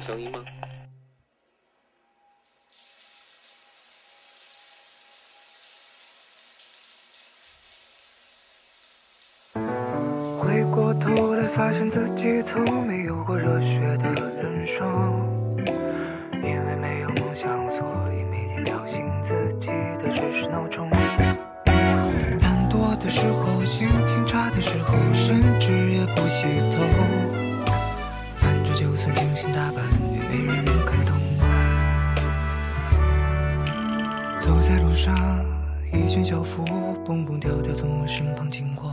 声音吗？回过头来，发现自己从没有过热血的人生。上，一群校服蹦蹦跳跳从我身旁经过。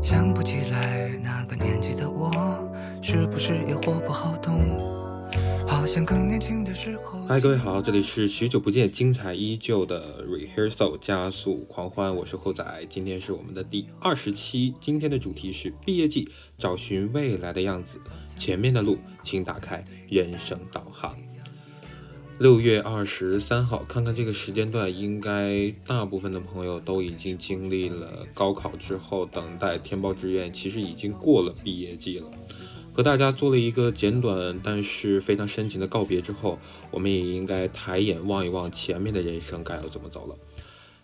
想不起来那个年纪的我，是不是也活不好懂？好像更年轻的时候。嗨，各位好，这里是许久不见，精彩依旧的 Rehearsal 加速狂欢，我是厚仔，今天是我们的第二十期，今天的主题是毕业季，找寻未来的样子，前面的路，请打开人生导航。六月二十三号，看看这个时间段，应该大部分的朋友都已经经历了高考之后等待填报志愿，其实已经过了毕业季了。和大家做了一个简短但是非常深情的告别之后，我们也应该抬眼望一望前面的人生该要怎么走了。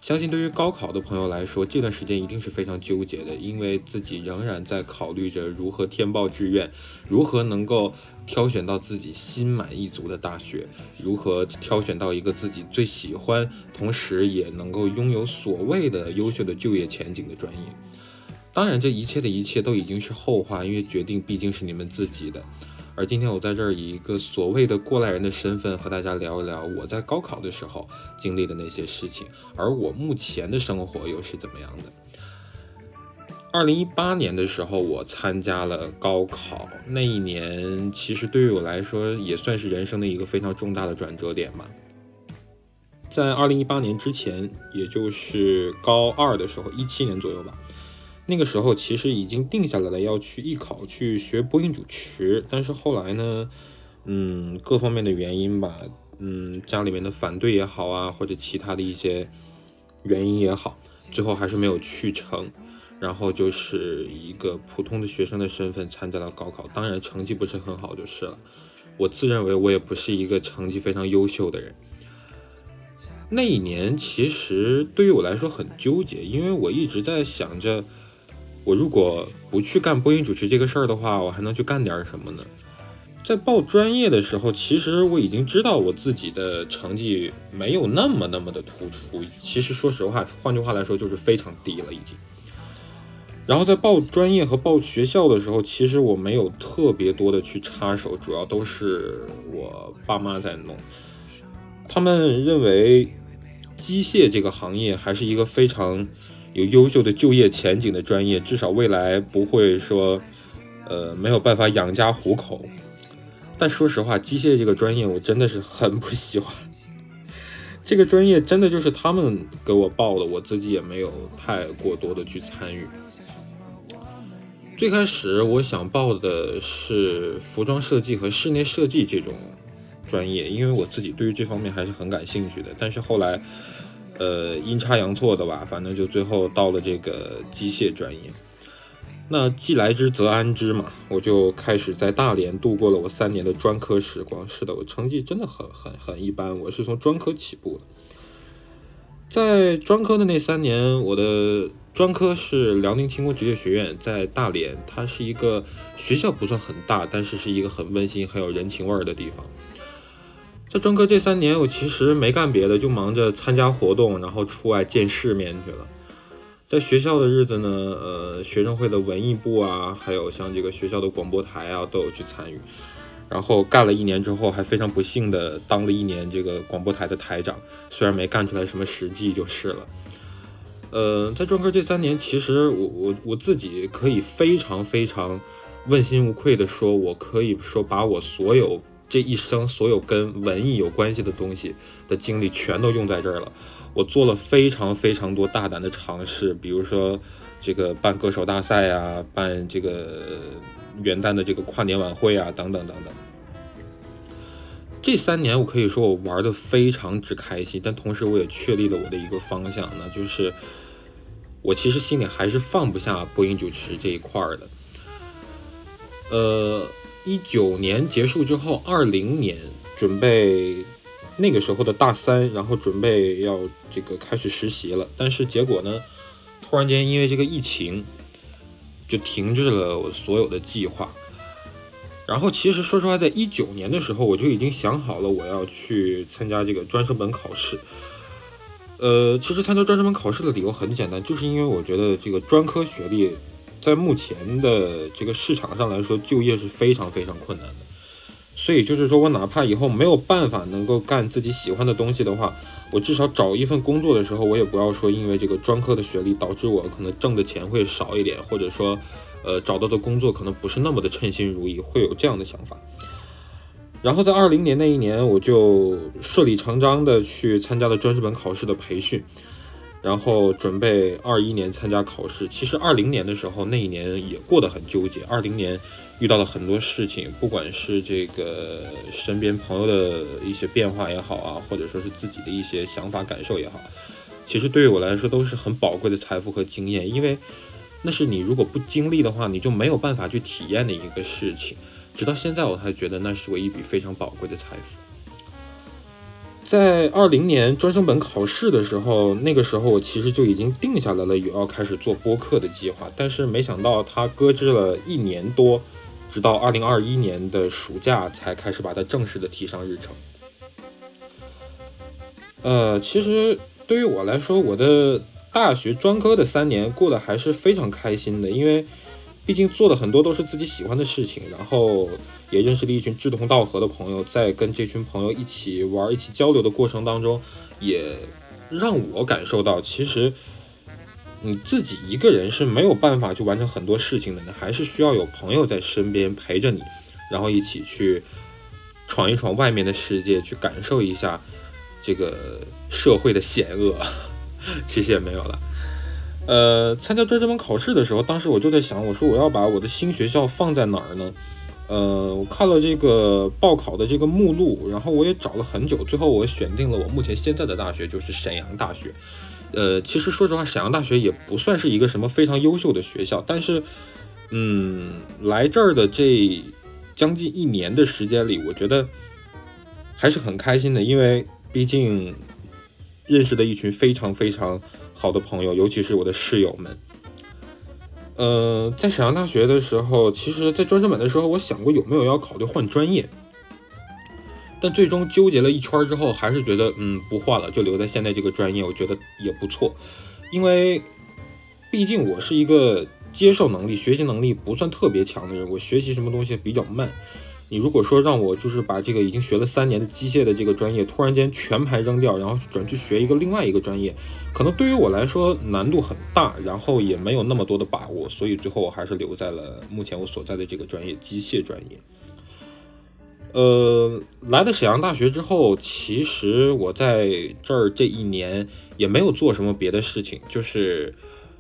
相信对于高考的朋友来说，这段时间一定是非常纠结的，因为自己仍然在考虑着如何填报志愿，如何能够挑选到自己心满意足的大学，如何挑选到一个自己最喜欢，同时也能够拥有所谓的优秀的就业前景的专业。当然，这一切的一切都已经是后话，因为决定毕竟是你们自己的。而今天我在这儿以一个所谓的过来人的身份和大家聊一聊我在高考的时候经历的那些事情，而我目前的生活又是怎么样的？二零一八年的时候，我参加了高考，那一年其实对于我来说也算是人生的一个非常重大的转折点吧。在二零一八年之前，也就是高二的时候，一七年左右吧。那个时候其实已经定下来了要去艺考去学播音主持，但是后来呢，嗯，各方面的原因吧，嗯，家里面的反对也好啊，或者其他的一些原因也好，最后还是没有去成。然后就是一个普通的学生的身份参加了高考，当然成绩不是很好就是了。我自认为我也不是一个成绩非常优秀的人。那一年其实对于我来说很纠结，因为我一直在想着。我如果不去干播音主持这个事儿的话，我还能去干点什么呢？在报专业的时候，其实我已经知道我自己的成绩没有那么那么的突出。其实说实话，换句话来说就是非常低了已经。然后在报专业和报学校的时候，其实我没有特别多的去插手，主要都是我爸妈在弄。他们认为机械这个行业还是一个非常。有优秀的就业前景的专业，至少未来不会说，呃，没有办法养家糊口。但说实话，机械这个专业我真的是很不喜欢。这个专业真的就是他们给我报的，我自己也没有太过多的去参与。最开始我想报的是服装设计和室内设计这种专业，因为我自己对于这方面还是很感兴趣的。但是后来。呃，阴差阳错的吧，反正就最后到了这个机械专业。那既来之则安之嘛，我就开始在大连度过了我三年的专科时光。是的，我成绩真的很很很一般，我是从专科起步的。在专科的那三年，我的专科是辽宁轻工职业学院，在大连，它是一个学校不算很大，但是是一个很温馨、很有人情味儿的地方。在专科这三年，我其实没干别的，就忙着参加活动，然后出外见世面去了。在学校的日子呢，呃，学生会的文艺部啊，还有像这个学校的广播台啊，都有去参与。然后干了一年之后，还非常不幸的当了一年这个广播台的台长，虽然没干出来什么实际就是了。呃，在专科这三年，其实我我我自己可以非常非常问心无愧的说，我可以说把我所有。这一生所有跟文艺有关系的东西的经历全都用在这儿了。我做了非常非常多大胆的尝试，比如说这个办歌手大赛啊，办这个元旦的这个跨年晚会啊，等等等等。这三年我可以说我玩的非常之开心，但同时我也确立了我的一个方向，那就是我其实心里还是放不下播音主持这一块儿的。呃。一九年结束之后，二零年准备那个时候的大三，然后准备要这个开始实习了。但是结果呢，突然间因为这个疫情，就停滞了我所有的计划。然后其实说实话，在一九年的时候，我就已经想好了我要去参加这个专升本考试。呃，其实参加专升本考试的理由很简单，就是因为我觉得这个专科学历在目前的这个市场上来说，就业是非常非常困难的。所以就是说我哪怕以后没有办法能够干自己喜欢的东西的话，我至少找一份工作的时候，我也不要说因为这个专科的学历导致我可能挣的钱会少一点，或者说。呃，找到的工作可能不是那么的称心如意，会有这样的想法。然后在二零年那一年，我就顺理成章的去参加了专升本考试的培训，然后准备二一年参加考试。其实二零年的时候，那一年也过得很纠结。二零年遇到了很多事情，不管是这个身边朋友的一些变化也好啊，或者说是自己的一些想法感受也好，其实对于我来说都是很宝贵的财富和经验，因为。那是你如果不经历的话，你就没有办法去体验的一个事情。直到现在，我才觉得那是我一笔非常宝贵的财富。在二零年专升本考试的时候，那个时候我其实就已经定下来了有要开始做播客的计划，但是没想到它搁置了一年多，直到二零二一年的暑假才开始把它正式的提上日程。呃，其实对于我来说，我的。大学专科的三年过得还是非常开心的，因为毕竟做的很多都是自己喜欢的事情，然后也认识了一群志同道合的朋友，在跟这群朋友一起玩、一起交流的过程当中，也让我感受到，其实你自己一个人是没有办法去完成很多事情的，你还是需要有朋友在身边陪着你，然后一起去闯一闯外面的世界，去感受一下这个社会的险恶。其实也没有了。呃，参加专升本考试的时候，当时我就在想，我说我要把我的新学校放在哪儿呢？呃，我看了这个报考的这个目录，然后我也找了很久，最后我选定了我目前现在的大学，就是沈阳大学。呃，其实说实话，沈阳大学也不算是一个什么非常优秀的学校，但是，嗯，来这儿的这将近一年的时间里，我觉得还是很开心的，因为毕竟。认识的一群非常非常好的朋友，尤其是我的室友们。呃，在沈阳大学的时候，其实，在专升本的时候，我想过有没有要考虑换专业，但最终纠结了一圈之后，还是觉得，嗯，不换了，就留在现在这个专业，我觉得也不错。因为，毕竟我是一个接受能力、学习能力不算特别强的人，我学习什么东西比较慢。你如果说让我就是把这个已经学了三年的机械的这个专业突然间全盘扔掉，然后转去学一个另外一个专业，可能对于我来说难度很大，然后也没有那么多的把握，所以最后我还是留在了目前我所在的这个专业机械专业。呃，来了沈阳大学之后，其实我在这儿这一年也没有做什么别的事情，就是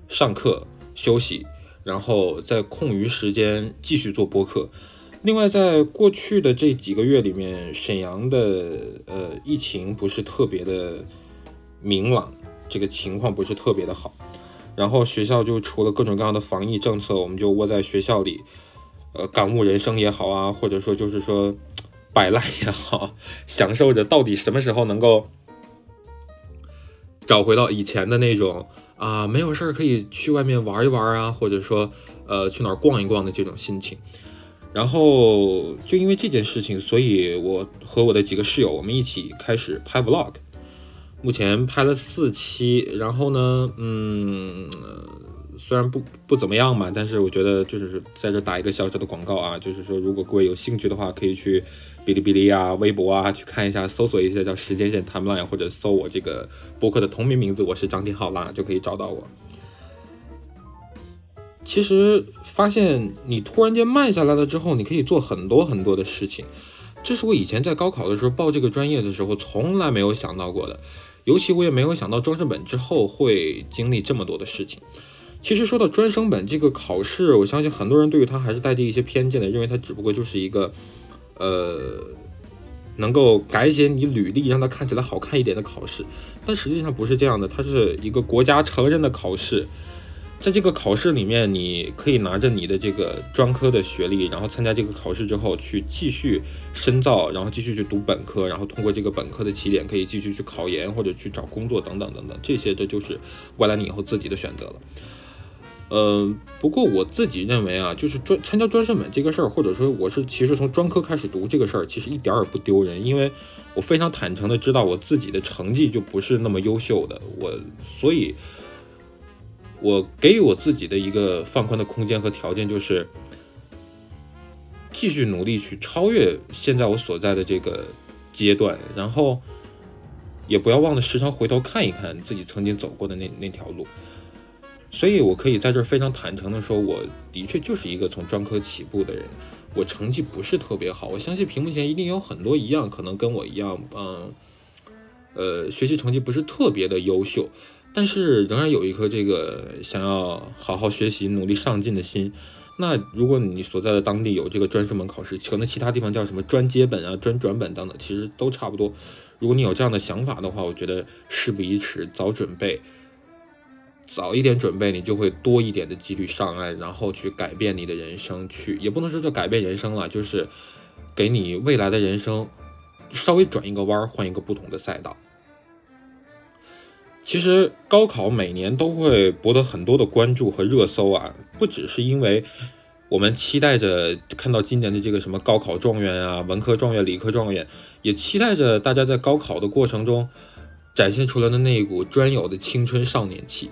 上课休息，然后在空余时间继续做播客。另外，在过去的这几个月里面，沈阳的呃疫情不是特别的明朗，这个情况不是特别的好。然后学校就出了各种各样的防疫政策，我们就窝在学校里，呃，感悟人生也好啊，或者说就是说摆烂也好，享受着到底什么时候能够找回到以前的那种啊，没有事儿可以去外面玩一玩啊，或者说呃去哪儿逛一逛的这种心情。然后就因为这件事情，所以我和我的几个室友，我们一起开始拍 vlog。目前拍了四期，然后呢，嗯，虽然不不怎么样嘛，但是我觉得就是在这打一个小小的广告啊，就是说如果各位有兴趣的话，可以去哔哩哔哩啊、微博啊去看一下，搜索一下叫时间线 timeline，或者搜我这个博客的同名名字，我是张天浩啦，就可以找到我。其实发现你突然间慢下来了之后，你可以做很多很多的事情，这是我以前在高考的时候报这个专业的时候从来没有想到过的，尤其我也没有想到专升本之后会经历这么多的事情。其实说到专升本这个考试，我相信很多人对于它还是带着一些偏见的，认为它只不过就是一个，呃，能够改写你履历让它看起来好看一点的考试，但实际上不是这样的，它是一个国家承认的考试。在这个考试里面，你可以拿着你的这个专科的学历，然后参加这个考试之后，去继续深造，然后继续去读本科，然后通过这个本科的起点，可以继续去考研或者去找工作等等等等，这些这就是未来你以后自己的选择了。嗯，不过我自己认为啊，就是专参加专升本这个事儿，或者说我是其实从专科开始读这个事儿，其实一点儿也不丢人，因为我非常坦诚的知道我自己的成绩就不是那么优秀的，我所以，我给予我自己的一个放宽的空间和条件就是继续努力去超越现在我所在的这个阶段，然后也不要忘了时常回头看一看自己曾经走过的那那条路。所以，我可以在这儿非常坦诚的说，我的确就是一个从专科起步的人，我成绩不是特别好。我相信屏幕前一定有很多一样，可能跟我一样，嗯，呃，学习成绩不是特别的优秀，但是仍然有一颗这个想要好好学习、努力上进的心。那如果你所在的当地有这个专升本考试，可能其他地方叫什么专接本啊、专转本等等，其实都差不多。如果你有这样的想法的话，我觉得事不宜迟，早准备。早一点准备，你就会多一点的几率上岸，然后去改变你的人生，去也不能说叫改变人生了，就是给你未来的人生稍微转一个弯，换一个不同的赛道。其实高考每年都会博得很多的关注和热搜啊，不只是因为我们期待着看到今年的这个什么高考状元啊，文科状元、理科状元，也期待着大家在高考的过程中展现出来的那一股专有的青春少年气。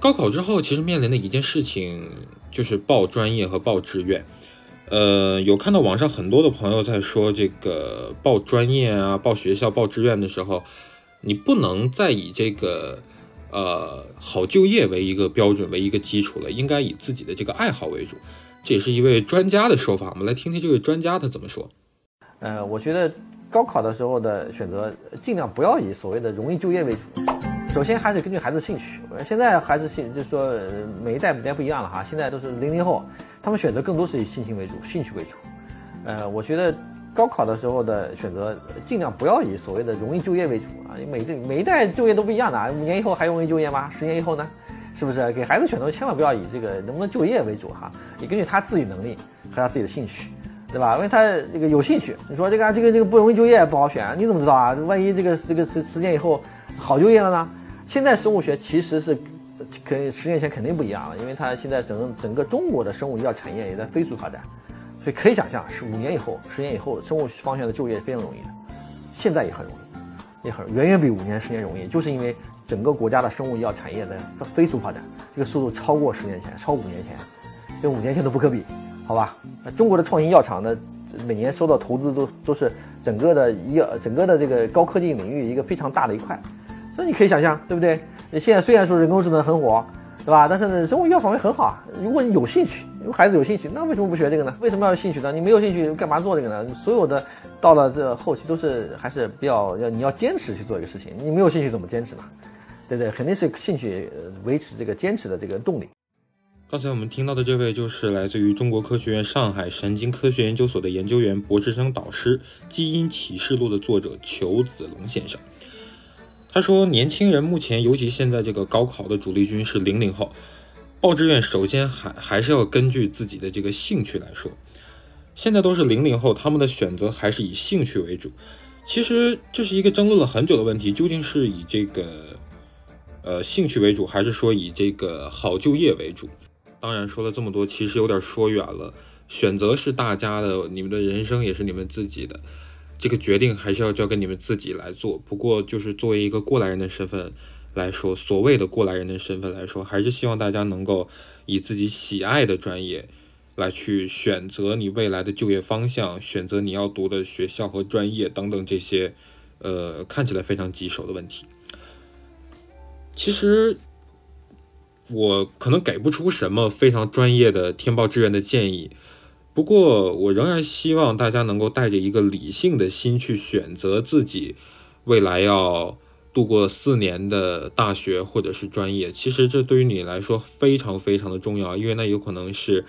高考之后，其实面临的一件事情就是报专业和报志愿。呃，有看到网上很多的朋友在说，这个报专业啊、报学校、报志愿的时候，你不能再以这个呃好就业为一个标准、为一个基础了，应该以自己的这个爱好为主。这也是一位专家的说法，我们来听听这位专家他怎么说。呃，我觉得高考的时候的选择，尽量不要以所谓的容易就业为主。首先还是根据孩子兴趣，现在孩子兴，就是说每一代每代不一样了哈。现在都是零零后，他们选择更多是以兴趣为主，兴趣为主。呃，我觉得高考的时候的选择尽量不要以所谓的容易就业为主啊。每代每一代就业都不一样的啊，五年以后还容易就业吗？十年以后呢？是不是？给孩子选择千万不要以这个能不能就业为主哈，你根据他自己能力和他自己的兴趣，对吧？因为他这个有兴趣，你说这个这个这个不容易就业不好选，你怎么知道啊？万一这个这个十十年以后好就业了呢？现在生物学其实是，跟十年前肯定不一样了，因为它现在整整个中国的生物医药产业也在飞速发展，所以可以想象，是五年以后、十年以后，生物方向的就业非常容易的。现在也很容易，也很远远比五年、十年容易，就是因为整个国家的生物医药产业的飞速发展，这个速度超过十年前，超五年前，跟五年前都不可比，好吧？那中国的创新药厂呢，每年收到投资都都是整个的医药、整个的这个高科技领域一个非常大的一块。所以你可以想象，对不对？你现在虽然说人工智能很火，对吧？但是呢，生物医药方面很好啊。如果你有兴趣，如果孩子有兴趣，那为什么不学这个呢？为什么要有兴趣呢？你没有兴趣，干嘛做这个呢？所有的到了这后期都是还是比较要你要坚持去做一个事情。你没有兴趣怎么坚持呢？对不对？肯定是兴趣维持这个坚持的这个动力。刚才我们听到的这位就是来自于中国科学院上海神经科学研究所的研究员、博士生导师，《基因启示录》的作者裘子龙先生。他说：“年轻人目前，尤其现在这个高考的主力军是零零后，报志愿首先还还是要根据自己的这个兴趣来说。现在都是零零后，他们的选择还是以兴趣为主。其实这是一个争论了很久的问题，究竟是以这个呃兴趣为主，还是说以这个好就业为主？当然说了这么多，其实有点说远了。选择是大家的，你们的人生也是你们自己的。”这个决定还是要交给你们自己来做。不过，就是作为一个过来人的身份来说，所谓的过来人的身份来说，还是希望大家能够以自己喜爱的专业来去选择你未来的就业方向，选择你要读的学校和专业等等这些，呃，看起来非常棘手的问题。其实，我可能给不出什么非常专业的填报志愿的建议。不过，我仍然希望大家能够带着一个理性的心去选择自己未来要度过四年的大学或者是专业。其实这对于你来说非常非常的重要，因为那有可能是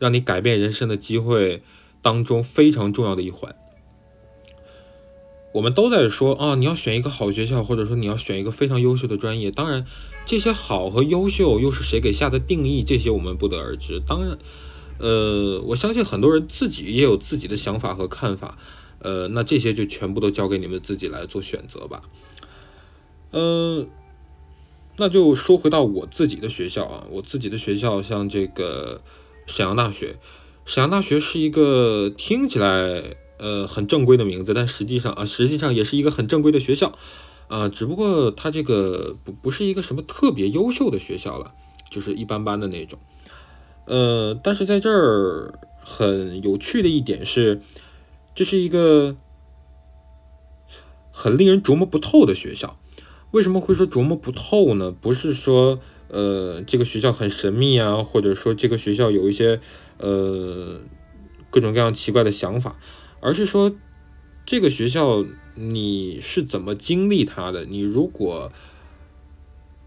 让你改变人生的机会当中非常重要的一环。我们都在说啊，你要选一个好学校，或者说你要选一个非常优秀的专业。当然，这些好和优秀又是谁给下的定义，这些我们不得而知。当然，呃，我相信很多人自己也有自己的想法和看法。呃，那这些就全部都交给你们自己来做选择吧。嗯，那就说回到我自己的学校啊，我自己的学校像这个沈阳大学，沈阳大学是一个听起来。呃，很正规的名字，但实际上啊，实际上也是一个很正规的学校，啊，只不过它这个不不是一个什么特别优秀的学校了，就是一般般的那种。呃，但是在这儿很有趣的一点是，这是一个很令人琢磨不透的学校。为什么会说琢磨不透呢？不是说呃这个学校很神秘啊，或者说这个学校有一些呃各种各样奇怪的想法。而是说，这个学校你是怎么经历它的？你如果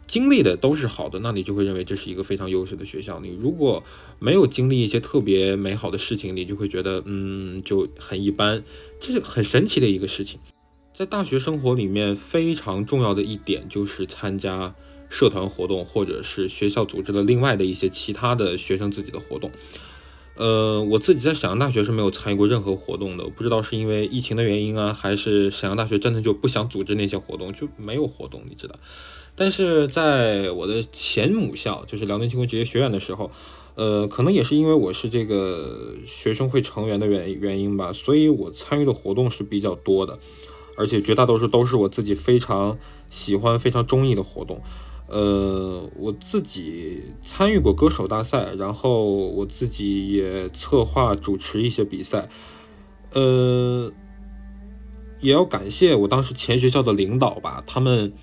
经历的都是好的，那你就会认为这是一个非常优秀的学校。你如果没有经历一些特别美好的事情，你就会觉得嗯就很一般。这是很神奇的一个事情。在大学生活里面，非常重要的一点就是参加社团活动，或者是学校组织的另外的一些其他的学生自己的活动。呃，我自己在沈阳大学是没有参与过任何活动的，我不知道是因为疫情的原因啊，还是沈阳大学真的就不想组织那些活动，就没有活动，你知道。但是在我的前母校，就是辽宁轻工职业学院的时候，呃，可能也是因为我是这个学生会成员的原原因吧，所以我参与的活动是比较多的，而且绝大多数都是我自己非常喜欢、非常中意的活动。呃，我自己参与过歌手大赛，然后我自己也策划主持一些比赛。呃，也要感谢我当时前学校的领导吧，他们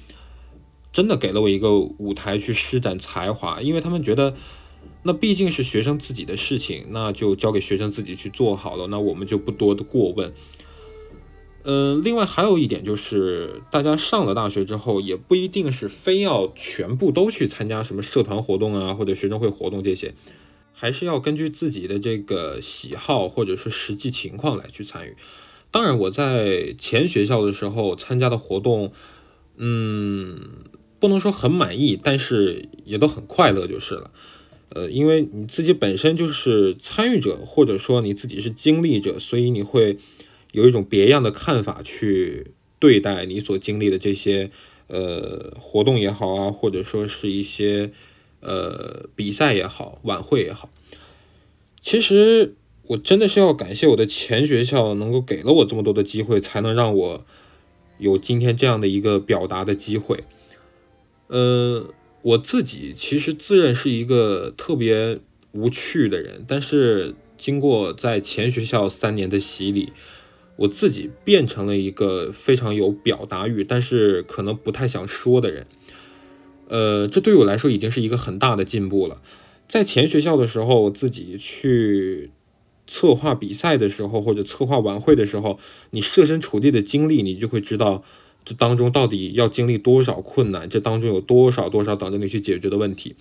真的给了我一个舞台去施展才华，因为他们觉得那毕竟是学生自己的事情，那就交给学生自己去做好了，那我们就不多的过问。嗯，另外还有一点就是，大家上了大学之后，也不一定是非要全部都去参加什么社团活动啊，或者学生会活动这些，还是要根据自己的这个喜好或者是实际情况来去参与。当然，我在前学校的时候参加的活动，嗯，不能说很满意，但是也都很快乐就是了。呃，因为你自己本身就是参与者，或者说你自己是经历者，所以你会。有一种别样的看法去对待你所经历的这些呃活动也好啊，或者说是一些呃比赛也好、晚会也好。其实我真的是要感谢我的前学校，能够给了我这么多的机会，才能让我有今天这样的一个表达的机会。呃，我自己其实自认是一个特别无趣的人，但是经过在前学校三年的洗礼。我自己变成了一个非常有表达欲，但是可能不太想说的人。呃，这对我来说已经是一个很大的进步了。在前学校的时候，我自己去策划比赛的时候，或者策划晚会的时候，你设身处地的经历，你就会知道这当中到底要经历多少困难，这当中有多少多少等着你去解决的问题。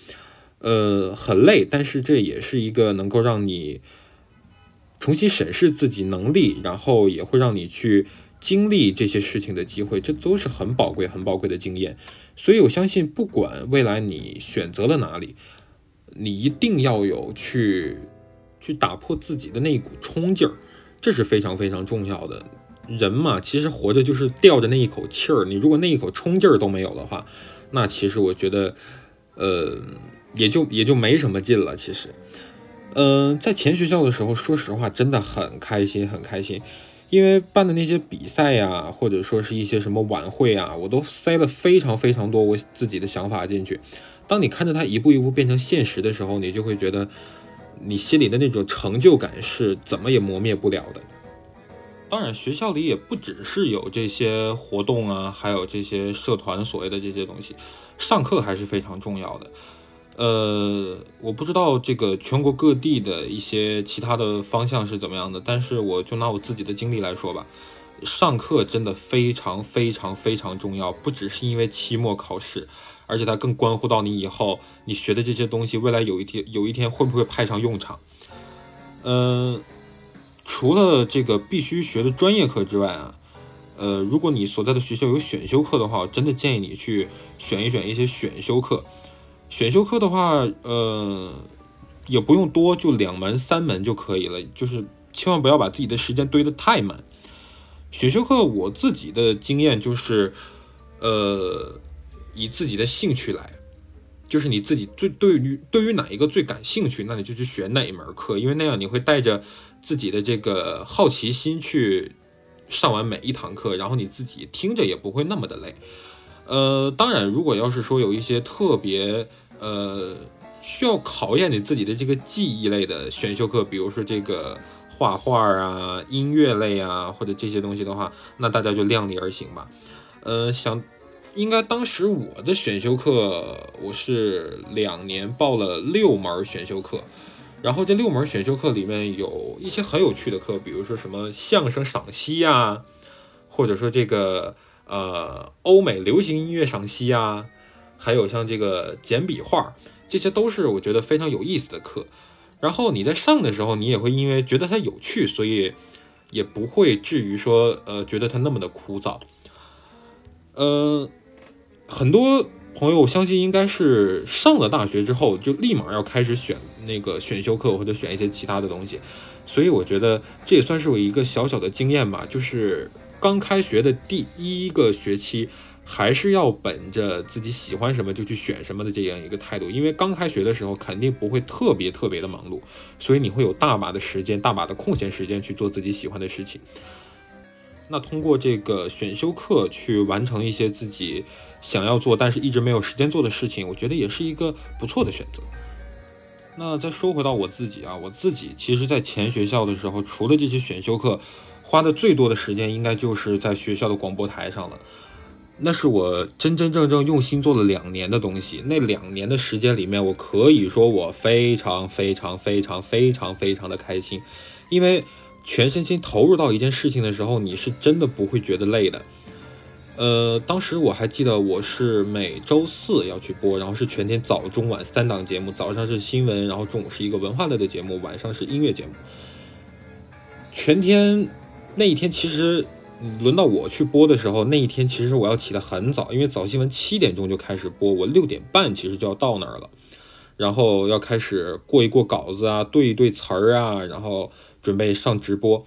呃，很累，但是这也是一个能够让你。重新审视自己能力，然后也会让你去经历这些事情的机会，这都是很宝贵、很宝贵的经验。所以我相信，不管未来你选择了哪里，你一定要有去去打破自己的那一股冲劲儿，这是非常非常重要的。人嘛，其实活着就是吊着那一口气儿，你如果那一口冲劲儿都没有的话，那其实我觉得，呃，也就也就没什么劲了。其实。嗯，在前学校的时候，说实话，真的很开心，很开心，因为办的那些比赛呀，或者说是一些什么晚会啊，我都塞了非常非常多我自己的想法进去。当你看着它一步一步变成现实的时候，你就会觉得，你心里的那种成就感是怎么也磨灭不了的。当然，学校里也不只是有这些活动啊，还有这些社团所谓的这些东西，上课还是非常重要的。呃，我不知道这个全国各地的一些其他的方向是怎么样的，但是我就拿我自己的经历来说吧，上课真的非常非常非常重要，不只是因为期末考试，而且它更关乎到你以后你学的这些东西，未来有一天有一天会不会派上用场。嗯，除了这个必须学的专业课之外啊。呃，如果你所在的学校有选修课的话，我真的建议你去选一选一些选修课。选修课的话，呃，也不用多，就两门、三门就可以了。就是千万不要把自己的时间堆得太满。选修课我自己的经验就是，呃，以自己的兴趣来，就是你自己最对于对于哪一个最感兴趣，那你就去选哪一门课，因为那样你会带着自己的这个好奇心去。上完每一堂课，然后你自己听着也不会那么的累。呃，当然，如果要是说有一些特别呃需要考验你自己的这个记忆类的选修课，比如说这个画画啊、音乐类啊，或者这些东西的话，那大家就量力而行吧。呃，想应该当时我的选修课，我是两年报了六门选修课。然后这六门选修课里面有一些很有趣的课，比如说什么相声赏析呀，或者说这个呃欧美流行音乐赏析呀，还有像这个简笔画，这些都是我觉得非常有意思的课。然后你在上的时候，你也会因为觉得它有趣，所以也不会至于说呃觉得它那么的枯燥。呃，很多。朋友，我相信应该是上了大学之后就立马要开始选那个选修课或者选一些其他的东西，所以我觉得这也算是我一个小小的经验吧。就是刚开学的第一个学期，还是要本着自己喜欢什么就去选什么的这样一个态度，因为刚开学的时候肯定不会特别特别的忙碌，所以你会有大把的时间、大把的空闲时间去做自己喜欢的事情。那通过这个选修课去完成一些自己想要做但是一直没有时间做的事情，我觉得也是一个不错的选择。那再说回到我自己啊，我自己其实，在前学校的时候，除了这些选修课，花的最多的时间应该就是在学校的广播台上了。那是我真真正正用心做了两年的东西。那两年的时间里面，我可以说我非常非常非常非常非常的开心，因为。全身心投入到一件事情的时候，你是真的不会觉得累的。呃，当时我还记得，我是每周四要去播，然后是全天早中晚三档节目，早上是新闻，然后中午是一个文化类的节目，晚上是音乐节目。全天那一天，其实轮到我去播的时候，那一天其实我要起得很早，因为早新闻七点钟就开始播，我六点半其实就要到那儿了，然后要开始过一过稿子啊，对一对词儿啊，然后。准备上直播，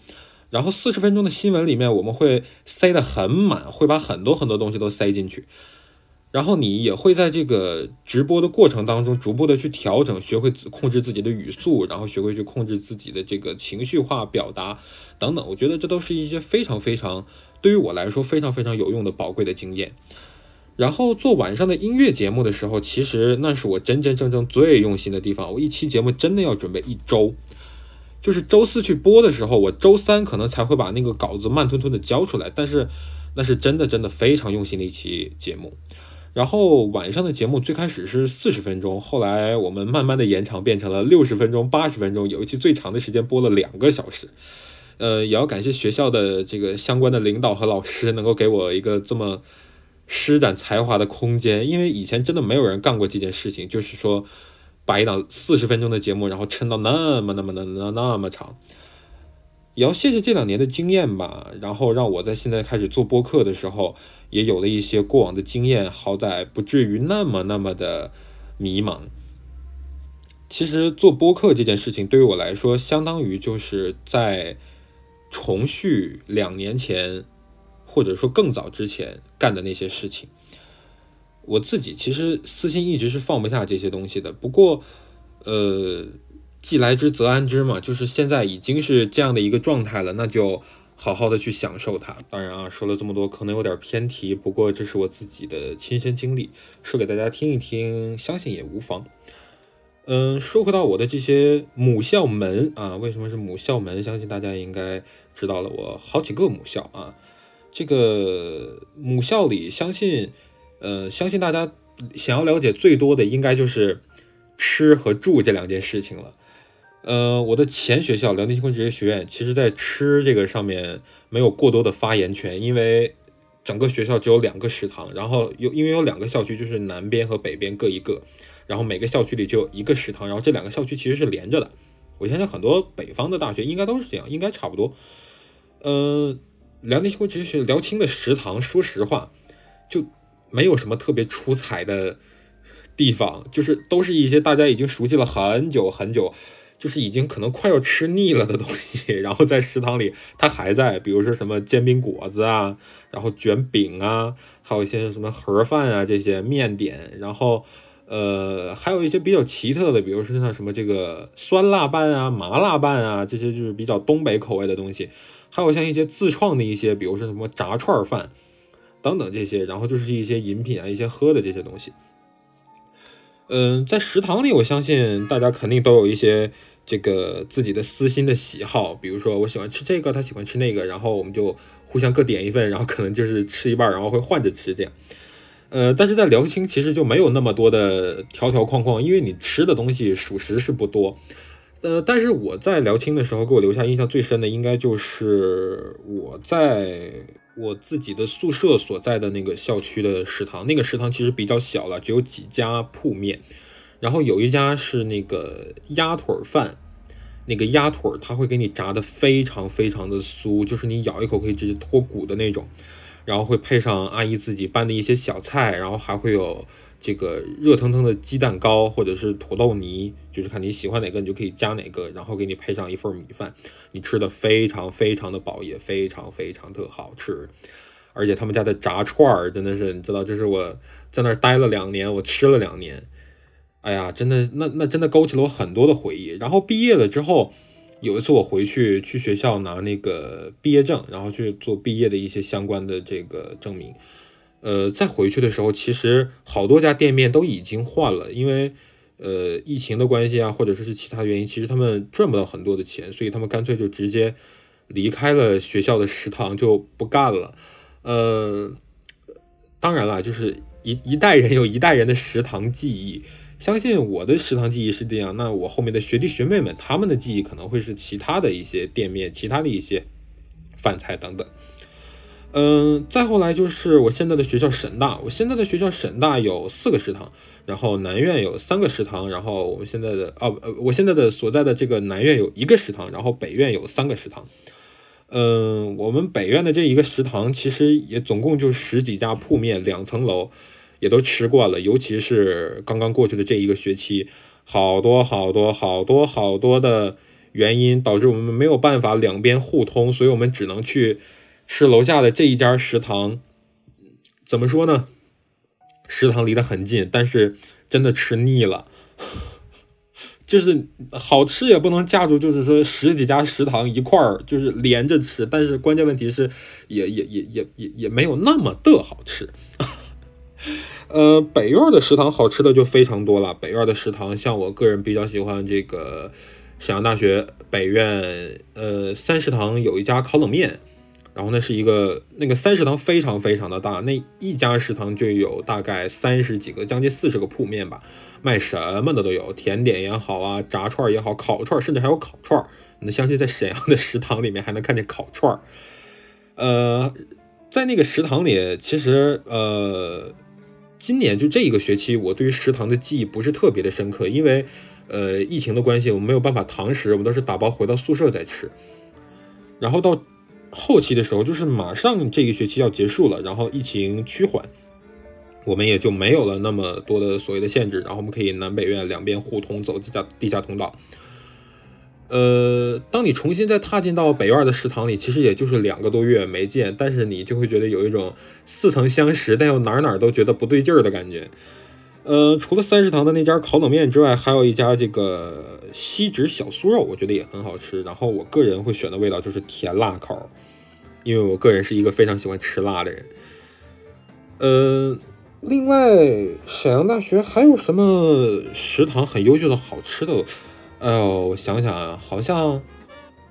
然后四十分钟的新闻里面，我们会塞得很满，会把很多很多东西都塞进去。然后你也会在这个直播的过程当中，逐步的去调整，学会控制自己的语速，然后学会去控制自己的这个情绪化表达等等。我觉得这都是一些非常非常对于我来说非常非常有用的宝贵的经验。然后做晚上的音乐节目的时候，其实那是我真真正正最用心的地方。我一期节目真的要准备一周。就是周四去播的时候，我周三可能才会把那个稿子慢吞吞的交出来，但是那是真的真的非常用心的一期节目。然后晚上的节目最开始是四十分钟，后来我们慢慢的延长变成了六十分钟、八十分钟，有一期最长的时间播了两个小时。呃，也要感谢学校的这个相关的领导和老师，能够给我一个这么施展才华的空间，因为以前真的没有人干过这件事情，就是说。把一档四十分钟的节目，然后撑到那么那么那那那么长，也要谢谢这两年的经验吧。然后让我在现在开始做播客的时候，也有了一些过往的经验，好歹不至于那么那么的迷茫。其实做播客这件事情对于我来说，相当于就是在重续两年前，或者说更早之前干的那些事情。我自己其实私心一直是放不下这些东西的，不过，呃，既来之则安之嘛，就是现在已经是这样的一个状态了，那就好好的去享受它。当然啊，说了这么多可能有点偏题，不过这是我自己的亲身经历，说给大家听一听，相信也无妨。嗯，说回到我的这些母校门啊，为什么是母校门？相信大家应该知道了，我好几个母校啊，这个母校里相信。呃，相信大家想要了解最多的，应该就是吃和住这两件事情了。呃，我的前学校辽宁星空职业学院，其实在吃这个上面没有过多的发言权，因为整个学校只有两个食堂，然后有因为有两个校区，就是南边和北边各一个，然后每个校区里就有一个食堂，然后这两个校区其实是连着的。我相信很多北方的大学应该都是这样，应该差不多。呃。辽宁国职业学辽清的食堂，说实话，就没有什么特别出彩的地方，就是都是一些大家已经熟悉了很久很久，就是已经可能快要吃腻了的东西。然后在食堂里，它还在，比如说什么煎饼果子啊，然后卷饼啊，还有一些什么盒饭啊这些面点，然后。呃，还有一些比较奇特的，比如说像什么这个酸辣拌啊、麻辣拌啊，这些就是比较东北口味的东西。还有像一些自创的一些，比如说什么炸串饭等等这些，然后就是一些饮品啊、一些喝的这些东西。嗯，在食堂里，我相信大家肯定都有一些这个自己的私心的喜好，比如说我喜欢吃这个，他喜欢吃那个，然后我们就互相各点一份，然后可能就是吃一半，然后会换着吃这样。呃，但是在辽清其实就没有那么多的条条框框，因为你吃的东西属实是不多。呃，但是我在辽清的时候，给我留下印象最深的，应该就是我在我自己的宿舍所在的那个校区的食堂。那个食堂其实比较小了，只有几家铺面，然后有一家是那个鸭腿饭，那个鸭腿它会给你炸的非常非常的酥，就是你咬一口可以直接脱骨的那种。然后会配上阿姨自己拌的一些小菜，然后还会有这个热腾腾的鸡蛋糕或者是土豆泥，就是看你喜欢哪个，你就可以加哪个，然后给你配上一份米饭，你吃的非常非常的饱，也非常非常的好吃。而且他们家的炸串儿真的是，你知道，这是我在那儿待了两年，我吃了两年，哎呀，真的，那那真的勾起了我很多的回忆。然后毕业了之后。有一次我回去去学校拿那个毕业证，然后去做毕业的一些相关的这个证明。呃，再回去的时候，其实好多家店面都已经换了，因为呃疫情的关系啊，或者说是其他原因，其实他们赚不到很多的钱，所以他们干脆就直接离开了学校的食堂就不干了。呃，当然了，就是一一代人有一代人的食堂记忆。相信我的食堂记忆是这样，那我后面的学弟学妹们他们的记忆可能会是其他的一些店面、其他的一些饭菜等等。嗯，再后来就是我现在的学校沈大，我现在的学校沈大有四个食堂，然后南院有三个食堂，然后我们现在的哦呃，我现在的所在的这个南院有一个食堂，然后北院有三个食堂。嗯，我们北院的这一个食堂其实也总共就十几家铺面，两层楼。也都吃惯了，尤其是刚刚过去的这一个学期，好多好多好多好多的原因导致我们没有办法两边互通，所以我们只能去吃楼下的这一家食堂。怎么说呢？食堂离得很近，但是真的吃腻了，就是好吃也不能架住，就是说十几家食堂一块儿就是连着吃，但是关键问题是也也也也也也没有那么的好吃。呃，北院的食堂好吃的就非常多了。北院的食堂，像我个人比较喜欢这个沈阳大学北院，呃，三食堂有一家烤冷面，然后那是一个那个三食堂非常非常的大，那一家食堂就有大概三十几个，将近四十个铺面吧，卖什么的都有，甜点也好啊，炸串也好，烤串甚至还有烤串你相信在沈阳的食堂里面还能看见烤串呃，在那个食堂里，其实呃。今年就这一个学期，我对于食堂的记忆不是特别的深刻，因为，呃，疫情的关系，我们没有办法堂食，我们都是打包回到宿舍再吃。然后到后期的时候，就是马上这个学期要结束了，然后疫情趋缓，我们也就没有了那么多的所谓的限制，然后我们可以南北院两边互通，走地下地下通道。呃，当你重新再踏进到北院的食堂里，其实也就是两个多月没见，但是你就会觉得有一种似曾相识，但又哪哪都觉得不对劲儿的感觉。呃，除了三食堂的那家烤冷面之外，还有一家这个锡纸小酥肉，我觉得也很好吃。然后我个人会选的味道就是甜辣口，因为我个人是一个非常喜欢吃辣的人。呃，另外，沈阳大学还有什么食堂很优秀的好吃的？哎呦，我想想啊，好像，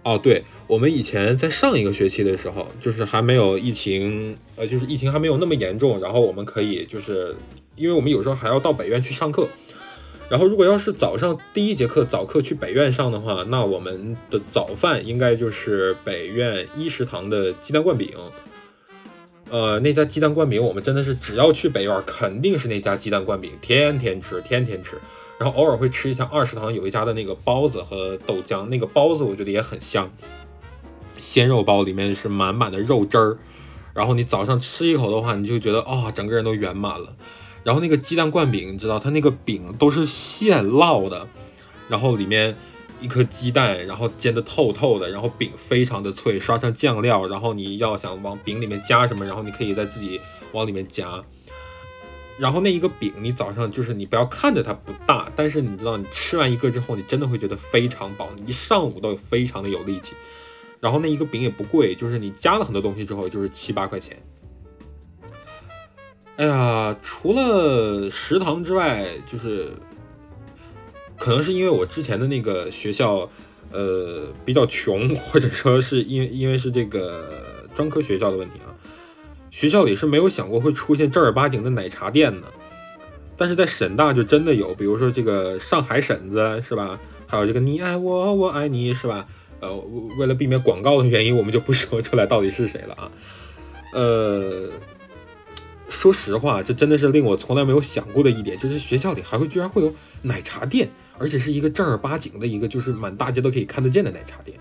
哦，对，我们以前在上一个学期的时候，就是还没有疫情，呃，就是疫情还没有那么严重，然后我们可以就是，因为我们有时候还要到北院去上课，然后如果要是早上第一节课早课去北院上的话，那我们的早饭应该就是北院一食堂的鸡蛋灌饼，呃，那家鸡蛋灌饼我们真的是只要去北院，肯定是那家鸡蛋灌饼，天天吃，天天吃。然后偶尔会吃一下二食堂有一家的那个包子和豆浆，那个包子我觉得也很香。鲜肉包，里面是满满的肉汁儿，然后你早上吃一口的话，你就觉得哦，整个人都圆满了。然后那个鸡蛋灌饼，你知道它那个饼都是现烙的，然后里面一颗鸡蛋，然后煎的透透的，然后饼非常的脆，刷上酱料，然后你要想往饼里面加什么，然后你可以再自己往里面加。然后那一个饼，你早上就是你不要看着它不大，但是你知道你吃完一个之后，你真的会觉得非常饱，你一上午都非常的有力气。然后那一个饼也不贵，就是你加了很多东西之后，就是七八块钱。哎呀，除了食堂之外，就是可能是因为我之前的那个学校，呃，比较穷，或者说是因为因为是这个专科学校的问题啊。学校里是没有想过会出现正儿八经的奶茶店的，但是在沈大就真的有，比如说这个上海婶子是吧？还有这个你爱我，我爱你是吧？呃，为了避免广告的原因，我们就不说出来到底是谁了啊。呃，说实话，这真的是令我从来没有想过的一点，就是学校里还会居然会有奶茶店，而且是一个正儿八经的一个，就是满大街都可以看得见的奶茶店。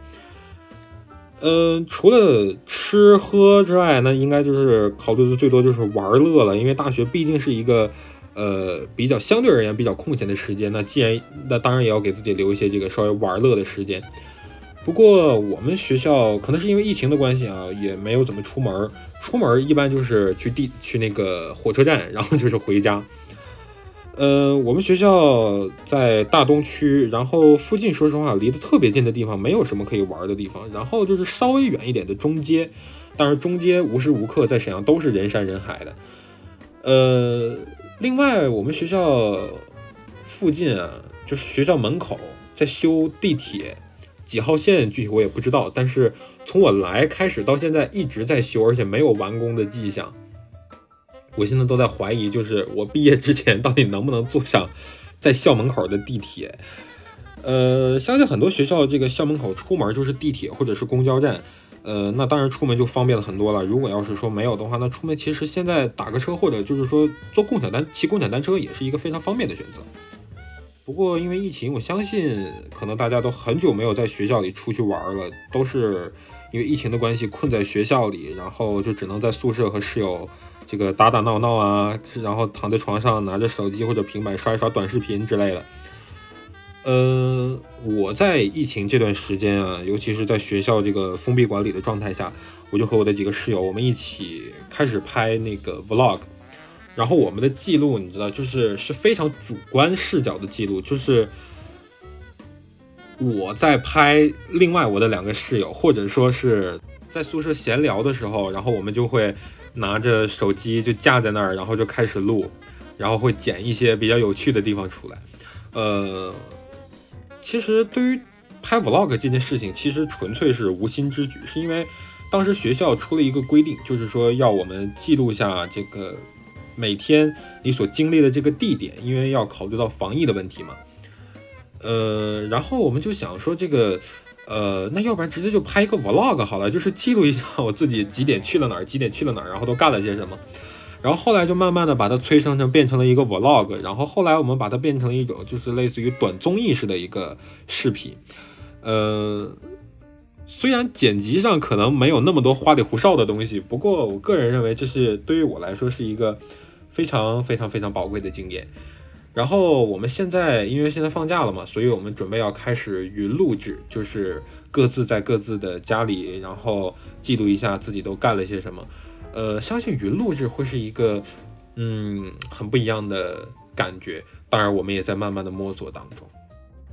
嗯，除了吃喝之外，那应该就是考虑的最多就是玩乐了。因为大学毕竟是一个，呃，比较相对而言比较空闲的时间。那既然那当然也要给自己留一些这个稍微玩乐的时间。不过我们学校可能是因为疫情的关系啊，也没有怎么出门。出门一般就是去地去那个火车站，然后就是回家。呃，我们学校在大东区，然后附近说实话离得特别近的地方没有什么可以玩的地方，然后就是稍微远一点的中街，当然中街无时无刻在沈阳都是人山人海的。呃，另外我们学校附近啊，就是学校门口在修地铁，几号线具体我也不知道，但是从我来开始到现在一直在修，而且没有完工的迹象。我现在都在怀疑，就是我毕业之前到底能不能坐上在校门口的地铁。呃，相信很多学校这个校门口出门就是地铁或者是公交站，呃，那当然出门就方便了很多了。如果要是说没有的话，那出门其实现在打个车或者就是说坐共享单骑共享单车也是一个非常方便的选择。不过因为疫情，我相信可能大家都很久没有在学校里出去玩了，都是因为疫情的关系困在学校里，然后就只能在宿舍和室友。这个打打闹闹啊，然后躺在床上拿着手机或者平板刷一刷短视频之类的。呃，我在疫情这段时间啊，尤其是在学校这个封闭管理的状态下，我就和我的几个室友，我们一起开始拍那个 vlog。然后我们的记录，你知道，就是是非常主观视角的记录，就是我在拍另外我的两个室友，或者说是在宿舍闲聊的时候，然后我们就会。拿着手机就架在那儿，然后就开始录，然后会剪一些比较有趣的地方出来。呃，其实对于拍 vlog 这件事情，其实纯粹是无心之举，是因为当时学校出了一个规定，就是说要我们记录下这个每天你所经历的这个地点，因为要考虑到防疫的问题嘛。呃，然后我们就想说这个。呃，那要不然直接就拍一个 vlog 好了，就是记录一下我自己几点去了哪儿，几点去了哪儿，然后都干了些什么。然后后来就慢慢的把它催生成变成了一个 vlog，然后后来我们把它变成了一种就是类似于短综艺式的一个视频。呃，虽然剪辑上可能没有那么多花里胡哨的东西，不过我个人认为这是对于我来说是一个非常非常非常宝贵的经验。然后我们现在因为现在放假了嘛，所以我们准备要开始云录制，就是各自在各自的家里，然后记录一下自己都干了些什么。呃，相信云录制会是一个嗯很不一样的感觉。当然，我们也在慢慢的摸索当中。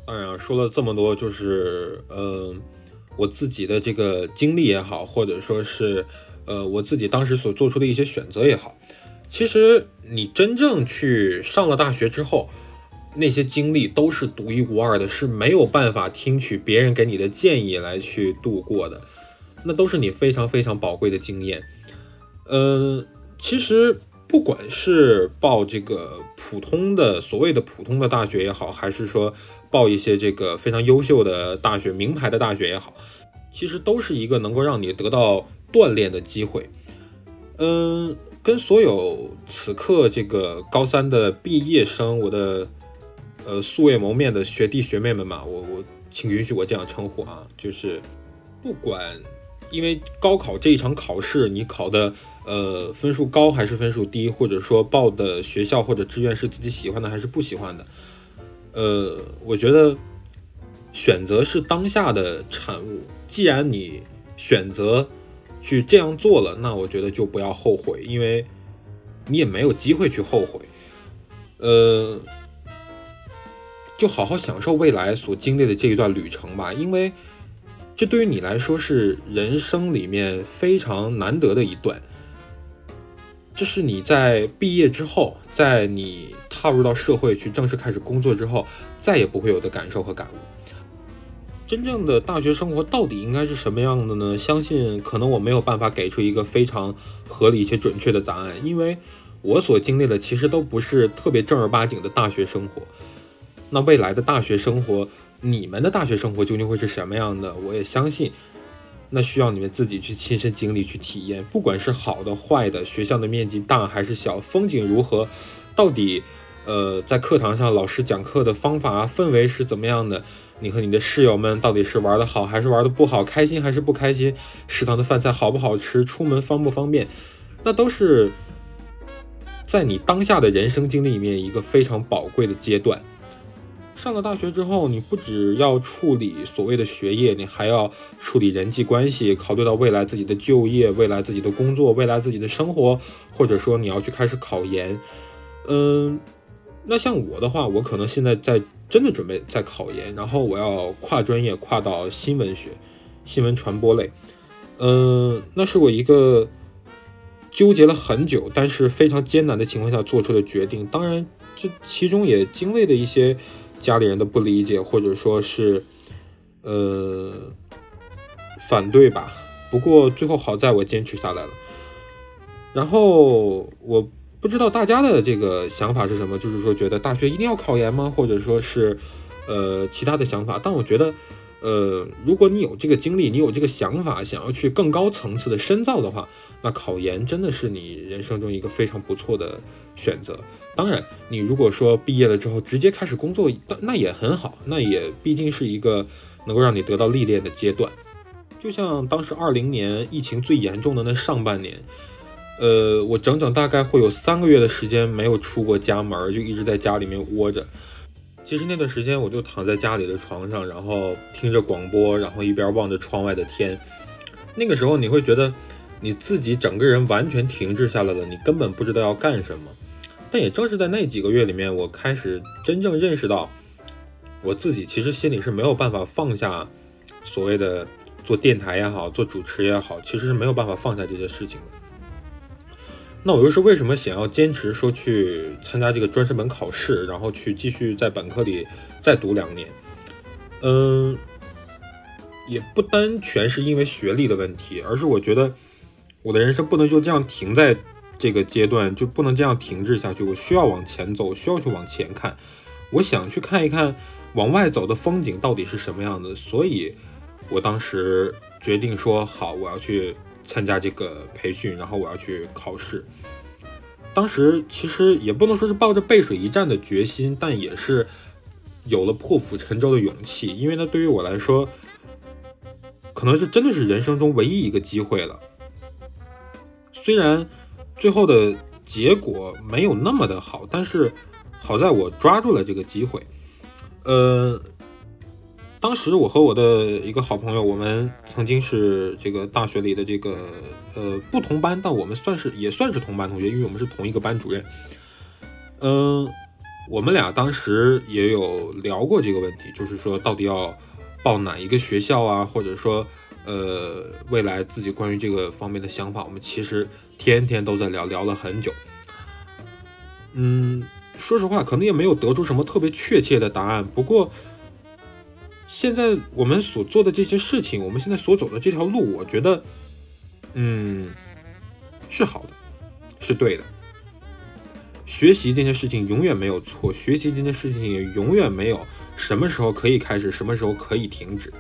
当然，说了这么多，就是呃我自己的这个经历也好，或者说是呃我自己当时所做出的一些选择也好。其实你真正去上了大学之后，那些经历都是独一无二的，是没有办法听取别人给你的建议来去度过的，那都是你非常非常宝贵的经验。嗯，其实不管是报这个普通的所谓的普通的大学也好，还是说报一些这个非常优秀的大学、名牌的大学也好，其实都是一个能够让你得到锻炼的机会。嗯。跟所有此刻这个高三的毕业生，我的呃素未谋面的学弟学妹们嘛，我我请允许我这样称呼啊，就是不管因为高考这一场考试，你考的呃分数高还是分数低，或者说报的学校或者志愿是自己喜欢的还是不喜欢的，呃，我觉得选择是当下的产物。既然你选择去这样做了，那我觉得就不要后悔，因为你也没有机会去后悔。呃，就好好享受未来所经历的这一段旅程吧，因为。这对于你来说是人生里面非常难得的一段，这是你在毕业之后，在你踏入到社会去正式开始工作之后，再也不会有的感受和感悟。真正的大学生活到底应该是什么样的呢？相信可能我没有办法给出一个非常合理且准确的答案，因为我所经历的其实都不是特别正儿八经的大学生活。那未来的大学生活。你们的大学生活究竟会是什么样的？我也相信，那需要你们自己去亲身经历、去体验。不管是好的、坏的，学校的面积大还是小，风景如何，到底，呃，在课堂上老师讲课的方法、氛围是怎么样的？你和你的室友们到底是玩的好还是玩的不好？开心还是不开心？食堂的饭菜好不好吃？出门方不方便？那都是在你当下的人生经历里面一个非常宝贵的阶段。上了大学之后，你不只要处理所谓的学业，你还要处理人际关系，考虑到未来自己的就业、未来自己的工作、未来自己的生活，或者说你要去开始考研。嗯，那像我的话，我可能现在在真的准备在考研，然后我要跨专业，跨到新闻学、新闻传播类。嗯，那是我一个纠结了很久，但是非常艰难的情况下做出的决定。当然，这其中也经历了一些。家里人的不理解，或者说是，呃，反对吧。不过最后好在我坚持下来了。然后我不知道大家的这个想法是什么，就是说觉得大学一定要考研吗？或者说是，呃，其他的想法。但我觉得。呃，如果你有这个经历，你有这个想法，想要去更高层次的深造的话，那考研真的是你人生中一个非常不错的选择。当然，你如果说毕业了之后直接开始工作，那也很好，那也毕竟是一个能够让你得到历练的阶段。就像当时二零年疫情最严重的那上半年，呃，我整整大概会有三个月的时间没有出过家门，就一直在家里面窝着。其实那段时间，我就躺在家里的床上，然后听着广播，然后一边望着窗外的天。那个时候，你会觉得你自己整个人完全停滞下来了，你根本不知道要干什么。但也正是在那几个月里面，我开始真正认识到，我自己其实心里是没有办法放下所谓的做电台也好，做主持也好，其实是没有办法放下这些事情的。那我又是为什么想要坚持说去参加这个专升本考试，然后去继续在本科里再读两年？嗯，也不单全是因为学历的问题，而是我觉得我的人生不能就这样停在这个阶段，就不能这样停滞下去。我需要往前走，需要去往前看。我想去看一看往外走的风景到底是什么样的，所以我当时决定说好，我要去。参加这个培训，然后我要去考试。当时其实也不能说是抱着背水一战的决心，但也是有了破釜沉舟的勇气。因为呢，对于我来说，可能是真的是人生中唯一一个机会了。虽然最后的结果没有那么的好，但是好在我抓住了这个机会。呃。当时我和我的一个好朋友，我们曾经是这个大学里的这个呃不同班，但我们算是也算是同班同学，因为我们是同一个班主任。嗯，我们俩当时也有聊过这个问题，就是说到底要报哪一个学校啊，或者说呃未来自己关于这个方面的想法，我们其实天天都在聊，聊了很久。嗯，说实话，可能也没有得出什么特别确切的答案，不过。现在我们所做的这些事情，我们现在所走的这条路，我觉得，嗯，是好的，是对的。学习这件事情永远没有错，学习这件事情也永远没有什么时候可以开始，什么时候可以停止。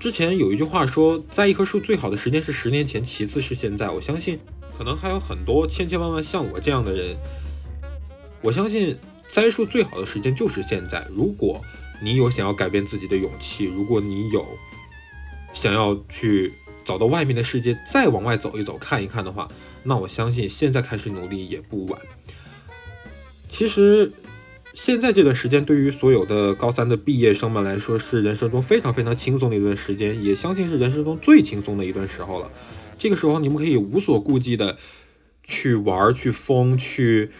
之前有一句话说，栽一棵树最好的时间是十年前，其次是现在。我相信，可能还有很多千千万万像我这样的人。我相信，栽树最好的时间就是现在。如果你有想要改变自己的勇气，如果你有想要去走到外面的世界，再往外走一走、看一看的话，那我相信现在开始努力也不晚。其实，现在这段时间对于所有的高三的毕业生们来说，是人生中非常非常轻松的一段时间，也相信是人生中最轻松的一段时候了。这个时候，你们可以无所顾忌的去玩、去疯、去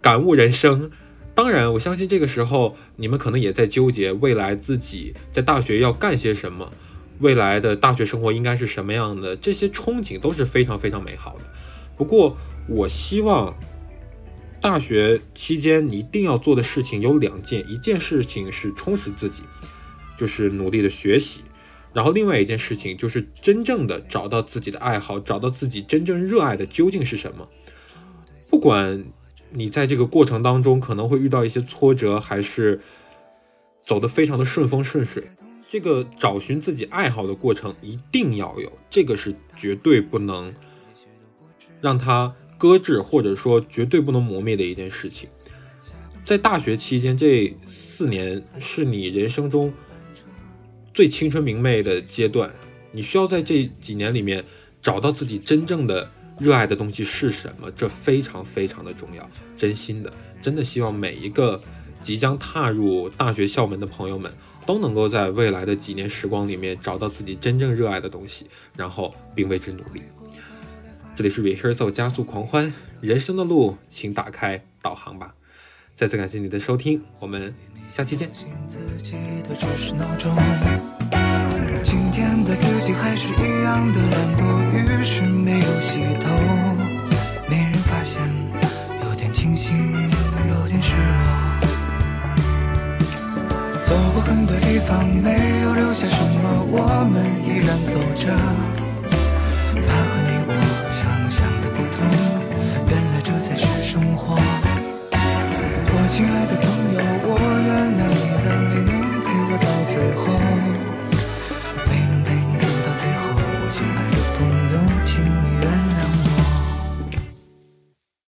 感悟人生。当然，我相信这个时候你们可能也在纠结未来自己在大学要干些什么，未来的大学生活应该是什么样的，这些憧憬都是非常非常美好的。不过，我希望。大学期间，你一定要做的事情有两件，一件事情是充实自己，就是努力的学习；然后另外一件事情就是真正的找到自己的爱好，找到自己真正热爱的究竟是什么。不管你在这个过程当中可能会遇到一些挫折，还是走得非常的顺风顺水，这个找寻自己爱好的过程一定要有，这个是绝对不能让他。搁置或者说绝对不能磨灭的一件事情，在大学期间这四年是你人生中最青春明媚的阶段，你需要在这几年里面找到自己真正的热爱的东西是什么，这非常非常的重要。真心的，真的希望每一个即将踏入大学校门的朋友们都能够在未来的几年时光里面找到自己真正热爱的东西，然后并为之努力。这里是 rehearsal 加速狂欢，人生的路，请打开导航吧。再次感谢你的收听，我们下期见。今天的自己还是一样的懒惰，于是没有洗头，没人发现，有点清醒，有点失落。走过很多地方，没有留下什么，我们依然走着。